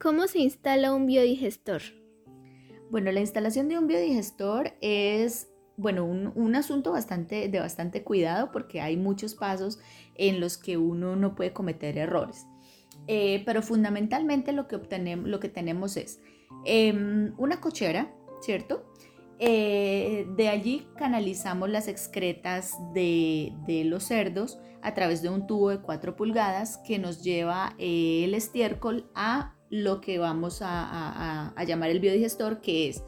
¿Cómo se instala un biodigestor? Bueno, la instalación de un biodigestor es bueno, un, asunto bastante, de bastante cuidado porque hay muchos pasos en los que uno no puede cometer errores. Eh, pero fundamentalmente lo que, obtenemos, lo que tenemos es em, una cochera, ¿cierto? Eh, de allí canalizamos las excretas de, de, los cerdos a través de un tubo de 4 pulgadas que nos lleva eh, el estiércol a lo que vamos a, llamar el biodigestor, que es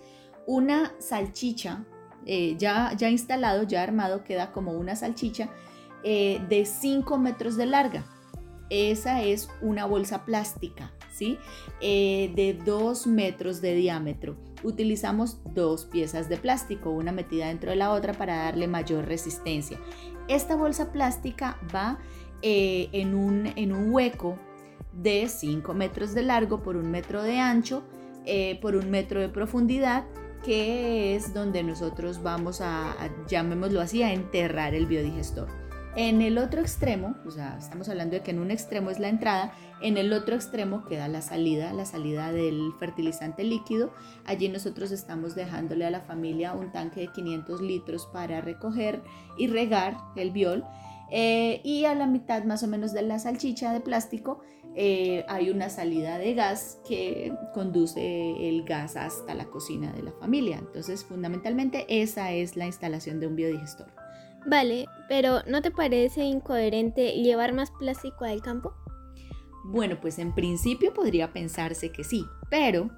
una salchicha eh, ya, ya instalado, ya armado, queda como una salchicha eh, de 5 metros de larga. Esa es una bolsa plástica, ¿sí? Eh, de 2 metros de diámetro. Utilizamos dos piezas de plástico, una metida dentro de la otra para darle mayor resistencia. Esta bolsa plástica va en, un, en un hueco de 5 metros de largo por un metro de ancho, eh, por un metro de profundidad, que es donde nosotros vamos a, llamémoslo así, a enterrar el biodigestor. En el otro extremo, o sea, estamos hablando de que en un extremo es la entrada, en el otro extremo queda la salida, la salida del fertilizante líquido. Allí nosotros estamos dejándole a la familia un tanque de 500 litros para recoger y regar el biol. Eh, y a la mitad más o menos de la salchicha de plástico eh, hay una salida de gas que conduce el gas hasta la cocina de la familia. Entonces, fundamentalmente, esa es la instalación de un biodigestor. Vale, pero ¿no te parece incoherente llevar más plástico al campo? Bueno, pues en principio podría pensarse que sí, pero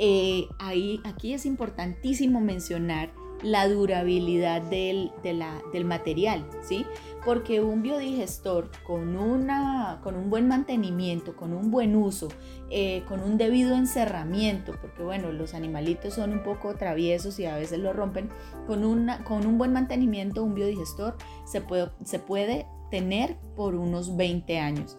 eh, ahí, aquí es importantísimo mencionar la durabilidad del, del material, ¿sí? Porque un biodigestor con, una, con un buen mantenimiento, con un buen uso, eh, con un debido encerramiento, porque bueno, los animalitos son un poco traviesos y a veces lo rompen, con, una, con un buen mantenimiento un biodigestor se puede, se puede tener por unos 20 años.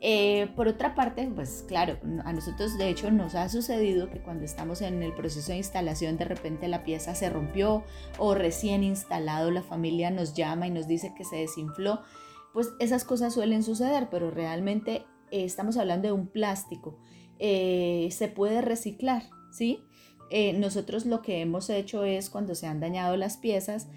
Eh, por otra parte, pues claro, a nosotros de hecho nos ha sucedido que cuando estamos en el proceso de instalación de repente la pieza se rompió o recién instalado la familia nos llama y nos dice que se desinfló, pues esas cosas suelen suceder, pero realmente eh, estamos hablando de un plástico, eh, se puede reciclar, ¿sí? nosotros lo que hemos hecho es cuando se han dañado las piezas,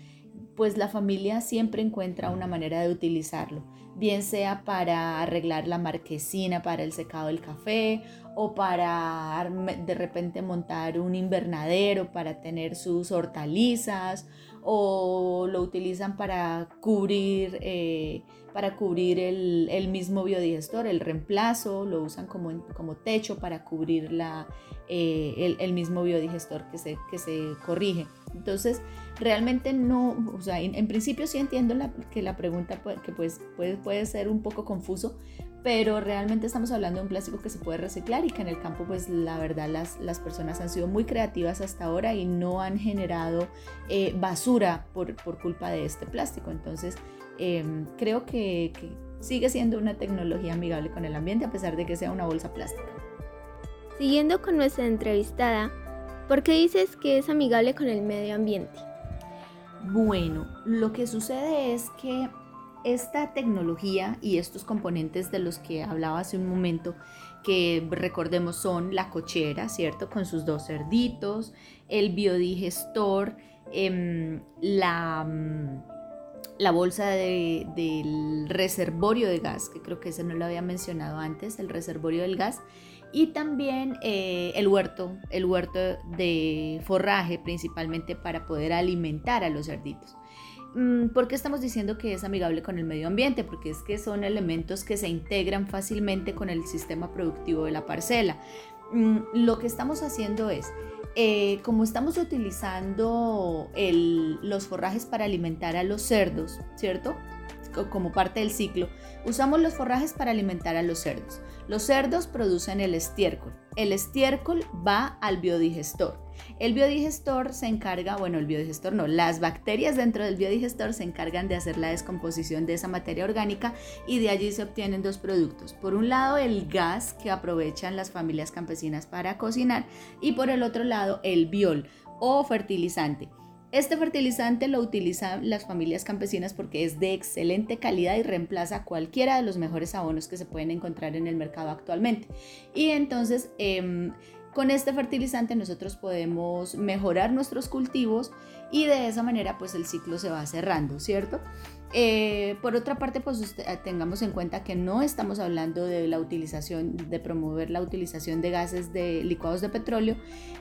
pues la familia siempre encuentra una manera de utilizarlo bien sea para arreglar la marquesina para el secado del café o para de repente montar un invernadero para tener sus hortalizas o lo utilizan para cubrir, eh, para cubrir el, mismo biodigestor, el reemplazo, lo usan como, como techo para cubrir la, eh, el, mismo biodigestor que se, que se corrige. Entonces, realmente no, o sea, en, principio sí entiendo que la pregunta que pues puede, puede ser un poco confuso, pero realmente estamos hablando de un plástico que se puede reciclar y que en el campo pues la verdad las, las personas han sido muy creativas hasta ahora y no han generado eh, basura por, por, culpa de este plástico. Entonces em, creo que, que sigue siendo una tecnología amigable con el ambiente a pesar de que sea una bolsa plástica. Siguiendo con nuestra entrevistada, ¿por qué dices que es amigable con el medio ambiente? Bueno, lo que sucede es que esta tecnología y estos componentes de los que hablaba hace un momento, que recordemos son la cochera, ¿cierto? Con sus dos cerditos, el biodigestor, em, la, mm, la, bolsa del reservorio de gas, que creo que ese no lo había mencionado antes, el reservorio del gas, y también eh, el huerto, el huerto de forraje principalmente para poder alimentar a los cerditos. Mm, ¿Por qué estamos diciendo que es amigable con el medio ambiente? Porque es que son elementos que se integran fácilmente con el sistema productivo de la parcela. Mm, lo que estamos haciendo es, eh, como estamos utilizando los forrajes para alimentar a los cerdos, ¿cierto? Como parte del ciclo, usamos los forrajes para alimentar a los cerdos. Los cerdos producen el estiércol. El estiércol va al biodigestor. El biodigestor se encarga, bueno, el biodigestor no, las bacterias dentro del biodigestor se encargan de hacer la descomposición de esa materia orgánica y de allí se obtienen dos productos. Por un lado, el gas que aprovechan las familias campesinas para cocinar y por el otro lado, el biol o fertilizante. Este fertilizante lo utilizan las familias campesinas porque es de excelente calidad y reemplaza cualquiera de los mejores abonos que se pueden encontrar en el mercado actualmente. Y entonces, em, con este fertilizante nosotros podemos mejorar nuestros cultivos y de esa manera pues el ciclo se va cerrando, ¿cierto? Eh, por otra parte, pues eh, tengamos en cuenta que no estamos hablando de la utilización, de promover la utilización de gases de licuados de petróleo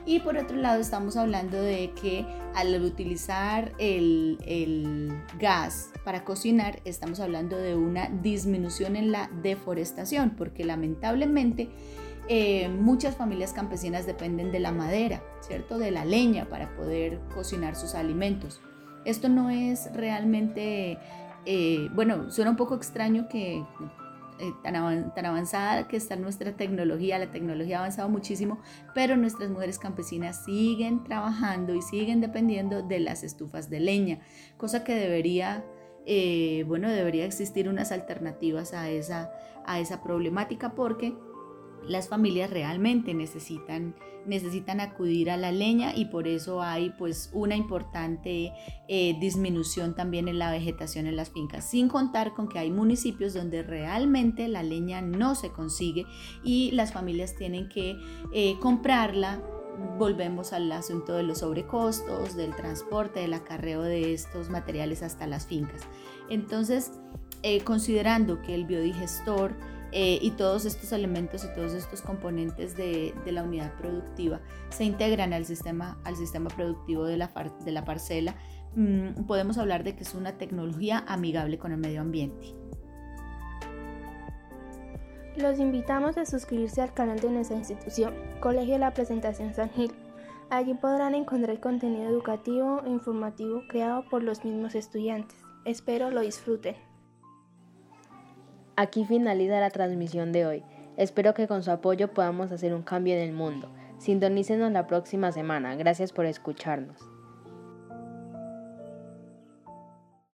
y por otro lado estamos hablando de que al utilizar el, el gas para cocinar estamos hablando de una disminución en la deforestación porque lamentablemente eh, muchas familias campesinas dependen de la madera, ¿cierto? De la leña para poder cocinar sus alimentos. Esto no es realmente eh, bueno, suena un poco extraño que eh, tan, tan, avanzada que está nuestra tecnología, la tecnología ha avanzado muchísimo, pero nuestras mujeres campesinas siguen trabajando y siguen dependiendo de las estufas de leña, cosa que debería, bueno, debería existir unas alternativas a esa, a esa problemática porque las familias realmente necesitan, necesitan acudir a la leña y por eso hay pues una importante eh, disminución también en la vegetación en las fincas, sin contar con que hay municipios donde realmente la leña no se consigue y las familias tienen que eh, comprarla volvemos al asunto de los sobrecostos, del transporte, del acarreo de estos materiales hasta las fincas. Entonces, eh, considerando que el biodigestor eh, y todos estos elementos y todos estos componentes de, la unidad productiva se integran al sistema, al sistema productivo de la, de la parcela, mm, podemos hablar de que es una tecnología amigable con el medio ambiente. Los invitamos a suscribirse al canal de nuestra institución, Colegio de la Presentación San Gil. Allí podrán encontrar contenido educativo e informativo creado por los mismos estudiantes. Espero lo disfruten. Aquí finaliza la transmisión de hoy. Espero que con su apoyo podamos hacer un cambio en el mundo. Sintonícenos la próxima semana. Gracias por escucharnos.